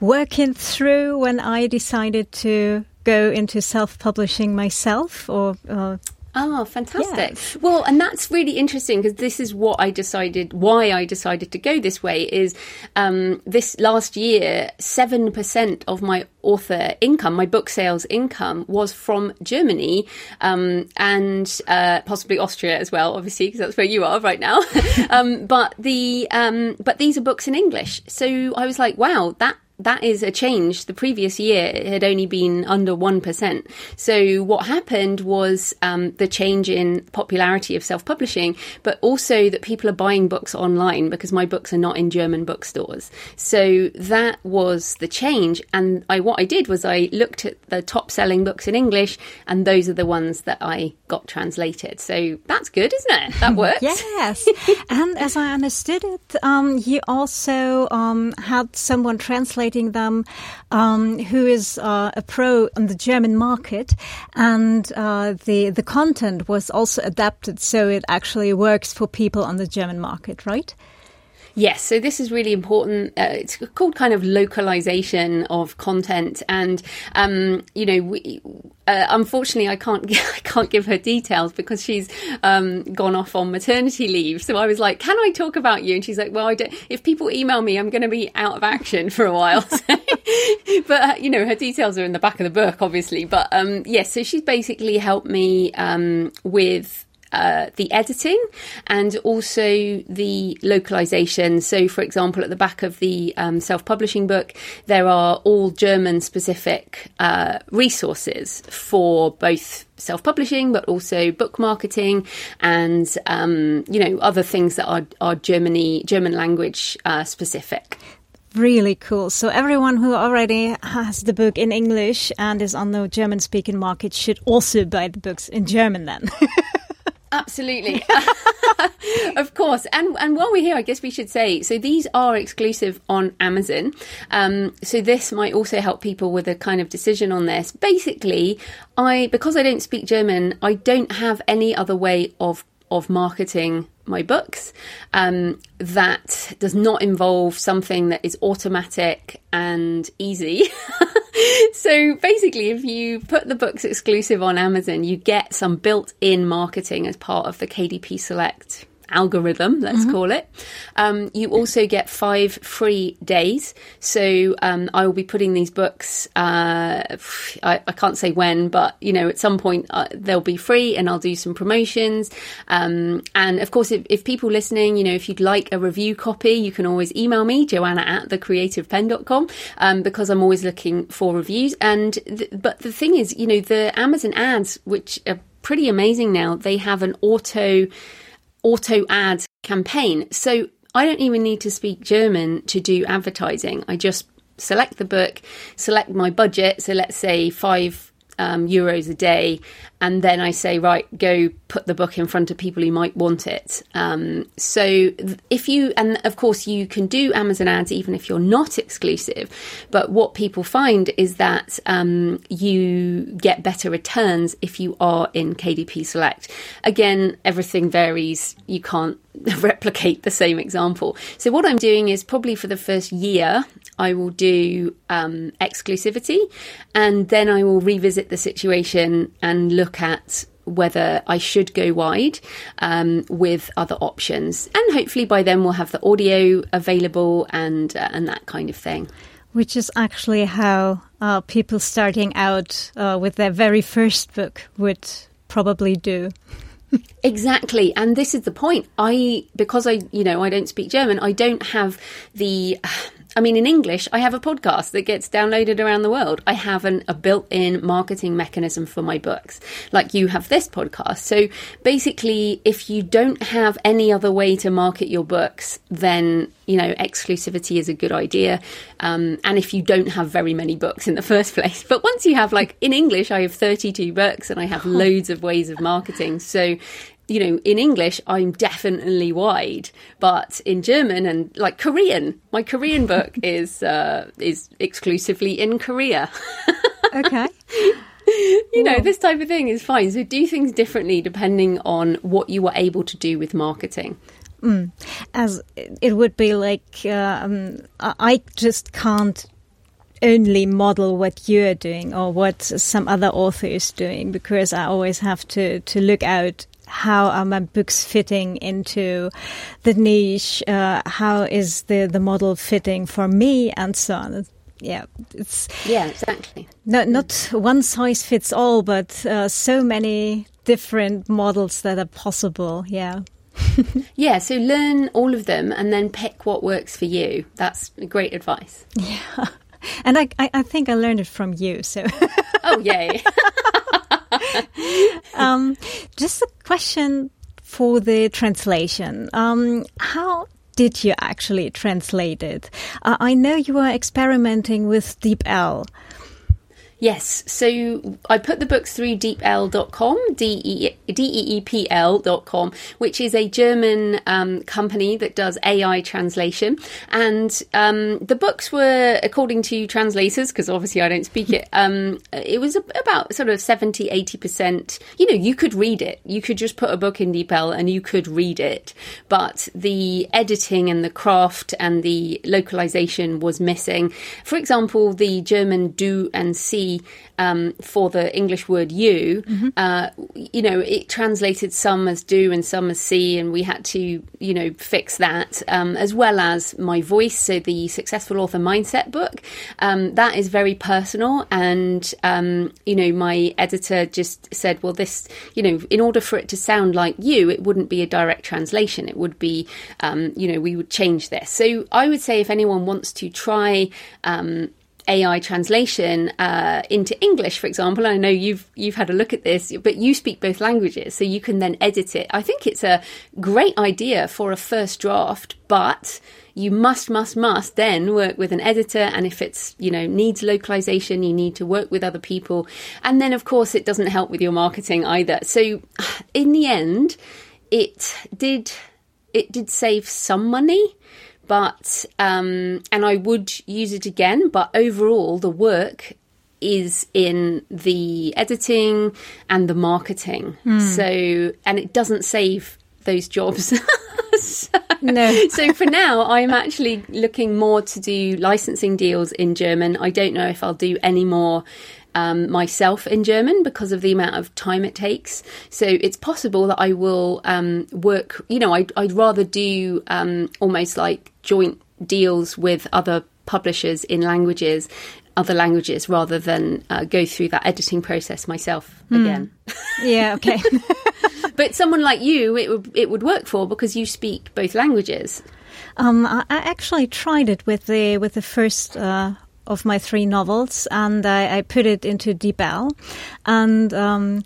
working through when I decided to go into self-publishing myself or uh, Oh, fantastic. Yes. Well, and that's really interesting because this is what I decided, why I decided to go this way is um, this last year, 7% of my author income, my book sales income was from Germany um, and uh, possibly Austria as well, obviously, because that's where you are right now. um, but the, um, but these are books in English. So I was like, wow, that that is a change. The previous year it had only been under 1%. So what happened was um, the change in popularity of self-publishing, but also that people are buying books online because my books are not in German bookstores. So that was the change. And I, what I did was I looked at the top selling books in English and those are the ones that I got translated. So that's good, isn't it? That works. yes. and as I understood it, um, you also um, had someone translate them, um, who is uh, a pro on the German market, and uh, the the content was also adapted so it actually works for people on the German market, right? Yes, so this is really important. Uh, it's called kind of localization of content, and um, you know, we, uh, unfortunately, I can't I can't give her details because she's um, gone off on maternity leave. So I was like, "Can I talk about you?" And she's like, "Well, if people email me, I'm going to be out of action for a while." but uh, you know, her details are in the back of the book, obviously. But um, yes, yeah, so she's basically helped me um, with uh, the editing and also the localization. So, for example, at the back of the um, self publishing book, there are all German specific uh, resources for both self publishing, but also book marketing and, um, you know, other things that are, are Germany, German language uh, specific. Really cool. So everyone who already has the book in English and is on the German speaking market should also buy the books in German then. Absolutely. of course. And and while we're here, I guess we should say so these are exclusive on Amazon. Um, so this might also help people with a kind of decision on this. Basically, I because I don't speak German, I don't have any other way of of marketing my books um, that does not involve something that is automatic and easy. so basically, if you put the books exclusive on Amazon, you get some built in marketing as part of the KDP Select algorithm, let's mm-hmm. call it. Um, you also get five free days. So um, I will be putting these books. Uh, I, I, can't say when, but you know, at some point uh, they'll be free, and I'll do some promotions. Um, and of course, if, if, people listening, you know, if you'd like a review copy, you can always email me, Joanna at thecreativepenn.com, um, because I'm always looking for reviews. And th- but the thing is, you know, the Amazon ads, which are pretty amazing now, they have an auto auto ad campaign. So I don't even need to speak German to do advertising. I just select the book, select my budget. So let's say five um, euros a day, and then I say, right, go put the book in front of people who might want it. Um, so if you, and of course, you can do Amazon ads even if you're not exclusive. But what people find is that um, you get better returns if you are in KDP Select. Again, everything varies. You can't replicate the same example. So what I'm doing is probably for the first year, I will do um, exclusivity, and then I will revisit the situation and look at whether I should go wide um, with other options. And hopefully by then we'll have the audio available and uh, and that kind of thing. Which is actually how uh, people starting out uh, with their very first book would probably do. Exactly and this is the point i because i you know i don't speak german i don't have the I mean, in English, I have a podcast that gets downloaded around the world. I have an, a built in marketing mechanism for my books, like you have this podcast. So basically, if you don't have any other way to market your books, then, you know, exclusivity is a good idea. Um, and if you don't have very many books in the first place, but once you have, like, in English, I have 32 books and I have loads of ways of marketing. So you know, in English, I'm definitely wide, but in German and like Korean, my Korean book is uh, is exclusively in Korea. okay. you know, this type of thing is fine. So do things differently depending on what you were able to do with marketing. Mm. As it would be like, um, I just can't only model what you're doing or what some other author is doing because I always have to, to look out how are my books fitting into the niche? Uh, how is the, the model fitting for me and so on? Yeah, it's yeah, exactly. Not not one size fits all, but uh, so many different models that are possible. Yeah. yeah, so learn all of them and then pick what works for you. That's great advice. Yeah. And I, I, I think I learned it from you. So. oh, yay. um, just a question for the translation. Um, how did you actually translate it? Uh, I know you were experimenting with DeepL. Yes, so I put the books through deepl.com, D-E-E-P-L.com, which is a German um, company that does AI translation. And um, the books were, according to translators, because obviously I don't speak it, um, it was about sort of 70, 80%. You know, you could read it. You could just put a book in DeepL and you could read it. But the editing and the craft and the localization was missing. For example, the German du and Sie um, for the English word you, mm-hmm. uh, you know, it translated some as du and some as Sie, and we had to, you know, fix that, um, as well as my voice. So the Successful Author Mindset book, um, that is very personal. And, um, you know, my editor just said, well, this, you know, in order for it to sound like you, it wouldn't be a direct translation. It would be, um, you know, we would change this. So I would say if anyone wants to try, um, AI translation uh, into English, for example. I know you've you've had a look at this, but you speak both languages, so you can then edit it. I think it's a great idea for a first draft, but you must must must then work with an editor and if it's you know needs localization you need to work with other people and then of course it doesn't help with your marketing either so in the end it did it did save some money but um, and I would use it again. But overall, the work is in the editing and the marketing. Mm. So and it doesn't save those jobs. so, no. so for now, I'm actually looking more to do licensing deals in German. I don't know if I'll do any more um, myself in German because of the amount of time it takes. So it's possible that I will um, work, you know, I'd, I'd rather do um, almost like joint deals with other publishers in languages other languages rather than uh, go through that editing process myself mm. again. Yeah, okay. but someone like you, it would it would work for because you speak both languages. Um, I actually tried it with the with the first uh, of my three novels, and I, I put it into DeepL, and um,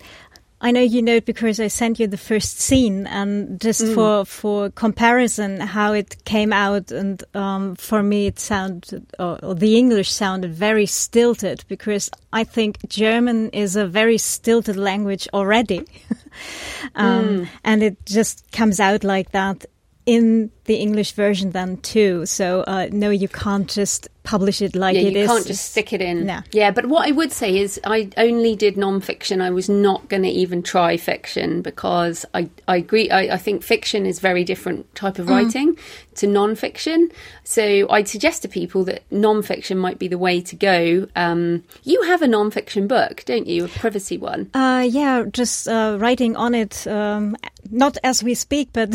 I know you know it because I sent you the first scene, and just mm. for for comparison, how it came out, and um, for me, it sounded, or, or, the English sounded very stilted because I think German is a very stilted language already, um, mm. and it just comes out like that in the English version then too. So uh, no, you can't just publish it like yeah, it you is. can't just stick it in. No. Yeah, but what I would say is I only did non-fiction. I was not going to even try fiction because I, I agree. I, I think fiction is very different type of mm. writing to non-fiction. So I'd suggest to people that non-fiction might be the way to go. Um, you have a non-fiction book, don't you? A privacy one. Uh, yeah, just uh, writing on it. Um, not as we speak, but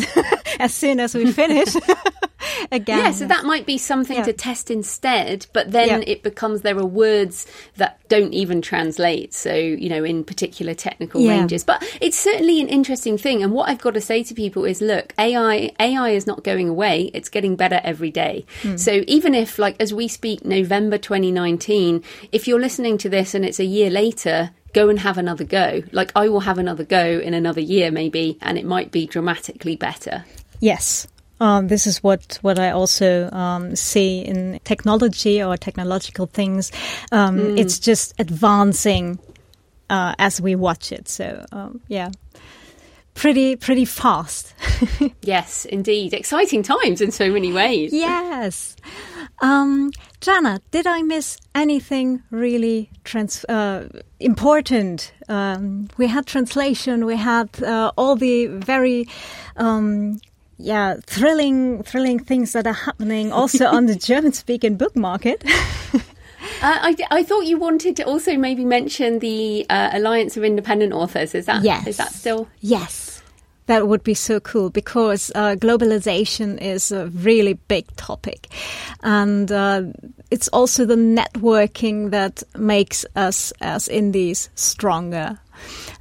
as soon as we finish. again. Yeah, so that might be something yeah. to test instead, but then yeah. it becomes there are words that don't even translate. So, you know, in particular technical yeah. ranges. But it's certainly an interesting thing. And what I've got to say to people is look, AI AI is not going away. It's getting better every day. Mm. So even if like as we speak November 2019, if you're listening to this and it's a year later, go and have another go. Like I will have another go in another year maybe and it might be dramatically better. Yes. Um, this is what what I also um, see in technology or technological things. Um, mm. It's just advancing uh, as we watch it. So um, yeah, pretty pretty fast. yes, indeed, exciting times in so many ways. Yes. Um, Jana, did I miss anything really trans- uh, important? Um, we had translation, we had uh, all the very um, yeah, thrilling, thrilling things that are happening also on the German speaking book market. uh, I, I thought you wanted to also maybe mention the uh, Alliance of Independent Authors. Is that yes. is that still? Yes, that would be so cool because uh, globalization is a really big topic, and uh, it's also the networking that makes us as indies stronger.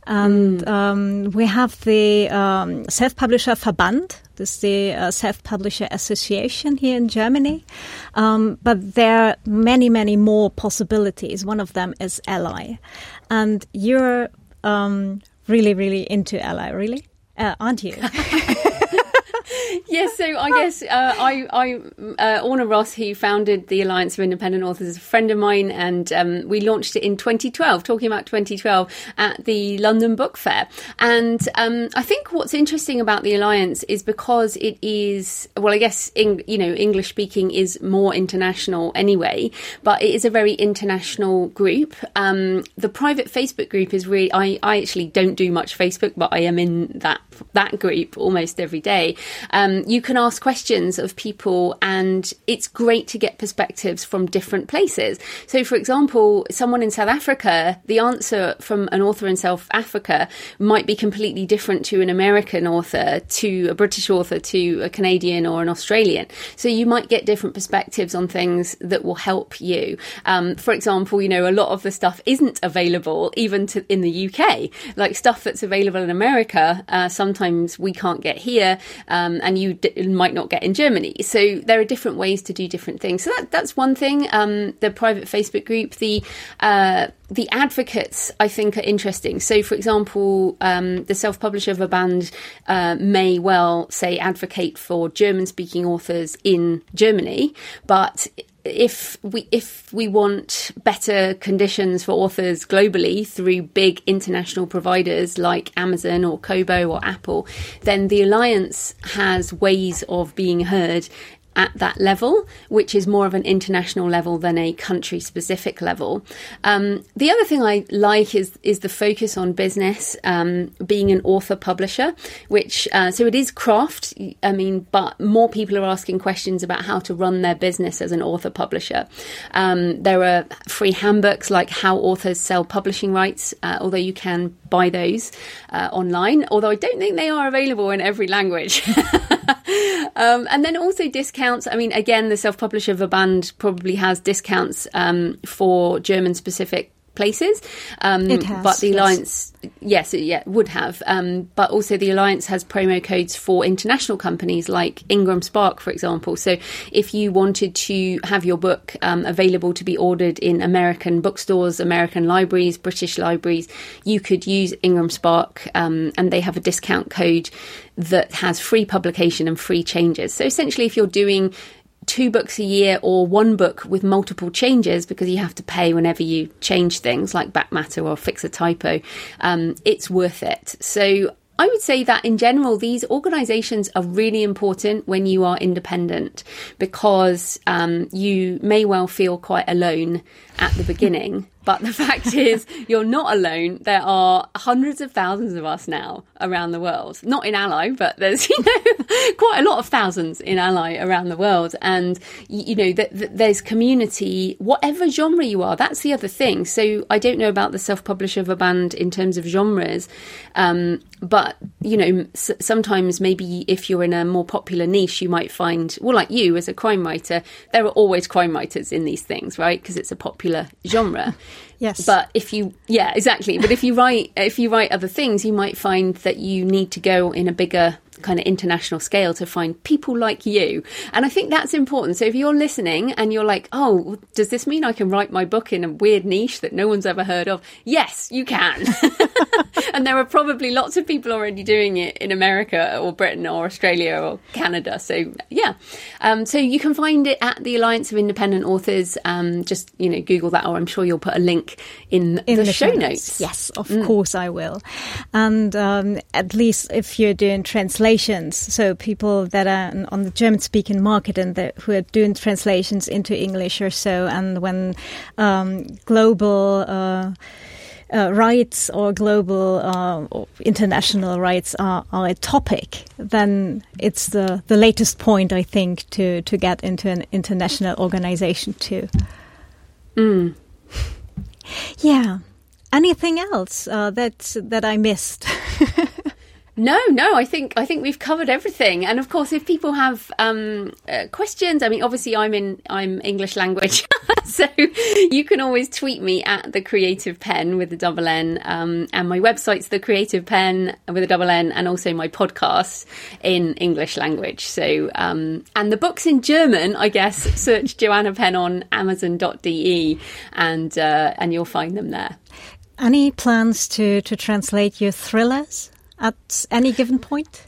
And mm. um, we have the um, Self-Publisher Verband, this is the uh, Self-Publisher Association here in Germany. Um, but there are many, many more possibilities. One of them is Ally. And you're um, really, really into Ally, really? Uh, aren't you? yes, so I guess uh, I, I uh, Orna Ross, who founded the Alliance of Independent Authors, is a friend of mine, and um, we launched it in 2012. Talking about 2012 at the London Book Fair, and um, I think what's interesting about the Alliance is because it is well, I guess in, you know English speaking is more international anyway, but it is a very international group. Um, the private Facebook group is really I, I actually don't do much Facebook, but I am in that that group almost every day. Um, you can ask questions of people, and it's great to get perspectives from different places. So, for example, someone in South Africa, the answer from an author in South Africa might be completely different to an American author, to a British author, to a Canadian or an Australian. So, you might get different perspectives on things that will help you. Um, for example, you know, a lot of the stuff isn't available even to, in the UK, like stuff that's available in America. Uh, we can't get here. Um, and you d- might not get in Germany. So there are different ways to do different things. So that, that's one thing. Um, the private Facebook group, the uh, the advocates, I think, are interesting. So, for example, um, the self publisher Verband uh, may well say advocate for German speaking authors in Germany, but if we if we want better conditions for authors globally through big international providers like Amazon or Kobo or Apple, then the alliance has ways of being heard at that level, which is more of an international level than a country specific level. Um, the other thing I like is is the focus on business, um, being an author publisher, which uh, so it is craft. I mean, but more people are asking questions about how to run their business as an author publisher. Um, there are free handbooks like how authors sell publishing rights, uh, although you can buy those uh, online. Although I don't think they are available in every language. Um, and then also discounts. I mean, again, the self publisher Verband probably has discounts um, for German specific places. Um, it has, but the yes. alliance, yes, it, yeah, would have. Um, but also the alliance has promo codes for international companies like Ingram Spark, for example. So if you wanted to have your book um, available to be ordered in American bookstores, American libraries, British libraries, you could use Ingram Spark, um, and they have a discount code that has free publication and free changes. So essentially, if you're doing two books a year or one book with multiple changes because you have to pay whenever you change things like back matter or fix a typo, um, it's worth it. So I would say that in general, these organizations are really important when you are independent because um, you may well feel quite alone at the beginning. But the fact is, you're not alone. There are hundreds of thousands of us now around the world. Not in Ally, but there's you know quite a lot of thousands in Ally around the world. And you know th- th- there's community, whatever genre you are. That's the other thing. So I don't know about the self-publisher band in terms of genres, um, but you know s- sometimes maybe if you're in a more popular niche, you might find well, like you as a crime writer, there are always crime writers in these things, right? Because it's a popular genre. Yes. But if you, yeah, exactly. But if you write, if you write other things, you might find that you need to go in a bigger kind of international scale to find people like you. And I think that's important. So if you're listening and you're like, oh, does this mean I can write my book in a weird niche that no one's ever heard of? Yes, you can. and there are probably lots of people already doing it in America or Britain or Australia or Canada. So yeah. Um, so you can find it at the Alliance of Independent Authors. Um, just, you know, Google that or I'm sure you'll put a link in, in the, the, show notes. Yes, of mm. course I will. And um, at least if you're doing translations, so people that are on the German speaking market and the, who are doing translations into English or so, and when um, global uh, uh, rights or global uh, or international rights are, are, a topic, then it's the, the latest point, I think, to, to get into an international organization too. Mm. Yeah. Anything else uh, that that I missed? No, no, I think I think we've covered everything. And of course, if people have um, uh, questions, I mean, obviously, I'm in I'm English language, so you can always tweet me at the Creative Penn with the double N, um, and my website's the Creative Penn with a double N, and also my podcast in English language. So, um, and the books in German, I guess, search Joanna Penn on Amazon.de, and uh, and you'll find them there. Any plans to to translate your thrillers? At any given point?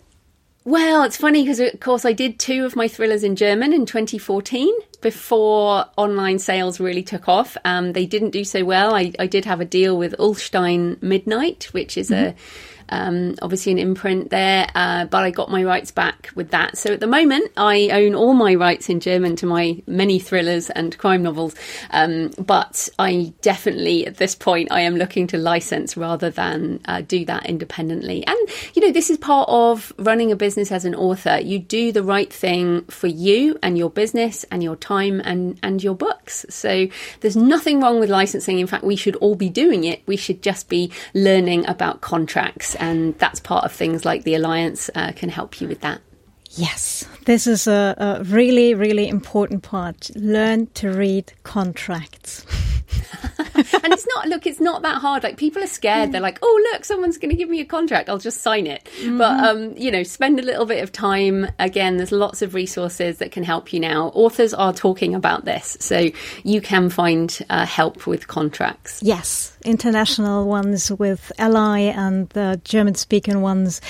Well, it's funny because, of course, I did two of my thrillers in German in 2014 before online sales really took off. Um, they didn't do so well. I, I, did have a deal with Ullstein Midnight, which is mm-hmm. a um, obviously an imprint there, uh, but I got my rights back with that. So at the moment, I own all my rights in German to my many thrillers and crime novels. Um, but I definitely, at this point, I am looking to license rather than uh, do that independently. And, you know, this is part of running a business as an author. You do the right thing for you and your business and your time and, and your books. So there's nothing wrong with licensing. In fact, we should all be doing it. We should just be learning about contracts and that's part of things like the Alliance uh, can help you with that. Yes, this is a, a, really, really important part. Learn to read contracts. and it's not, look, it's not that hard. Like people are scared. They're like, oh, look, someone's going to give me a contract. I'll just sign it. Mm-hmm. But, um, you know, spend a little bit of time. Again, there's lots of resources that can help you now. Authors are talking about this. So you can find uh, help with contracts. Yes, international ones with Ally and the German speaking ones.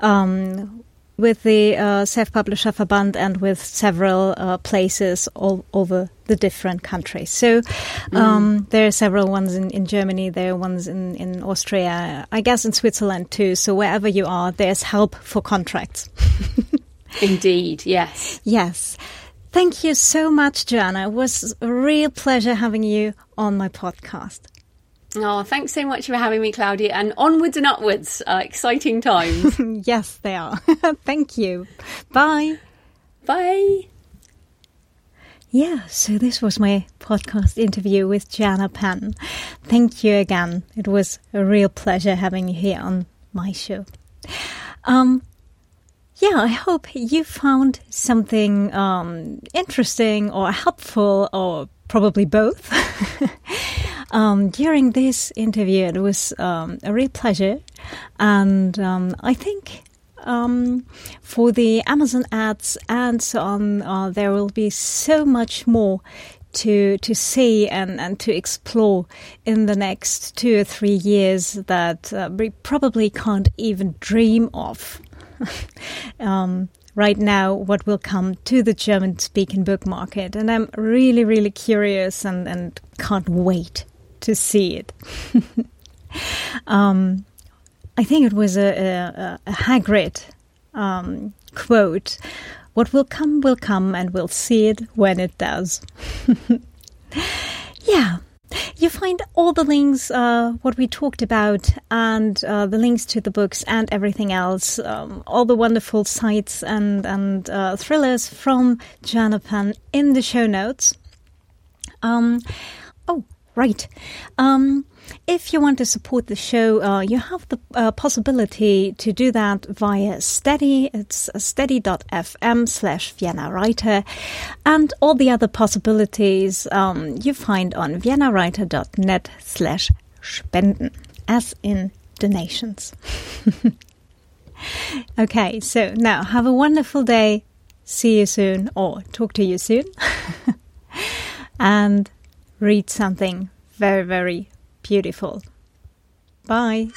Um, with the uh, Self-Publisher Verband and with several uh, places all over the different countries. So um, mm. there are several ones in, in Germany, there are ones in, in Austria, I guess in Switzerland too. So wherever you are, there's help for contracts. Indeed, yes. Yes. Thank you so much, Joanna. It was a real pleasure having you on my podcast. Oh, thanks so much for having me, Claudia, and onwards and upwards. Uh, exciting times. yes, they are. Thank you. Bye. Bye. Yeah, so this was my podcast interview with Joanna Penn. Thank you again. It was a real pleasure having you here on my show. Um, yeah, I hope you found something um, interesting or helpful or probably both. um, during this interview. It was um, a real pleasure, and um, I think um, for the Amazon ads and so on, uh, there will be so much more to to see and, and to explore in the next two or three years that uh, we probably can't even dream of. um, right now what will come to the German speaking book market. And I'm really, really curious and, and can't wait to see it. um, I think it was a, a, a Hagrid um, quote What will come, will come, and we'll see it when it does. yeah. You find all the links, uh, what we talked about, and uh, the links to the books and everything else, um, all the wonderful sites and, and uh, thrillers from Japan in the show notes. Um, oh, right. Um, if you want to support the show, uh, you have the uh, possibility to do that via Steady. It's steady.fm slash Vienna Writer. And all the other possibilities um, you find on viennawriter.net slash spenden, as in donations. okay, so now have a wonderful day. See you soon, or talk to you soon. and read something very, very beautiful. Bye.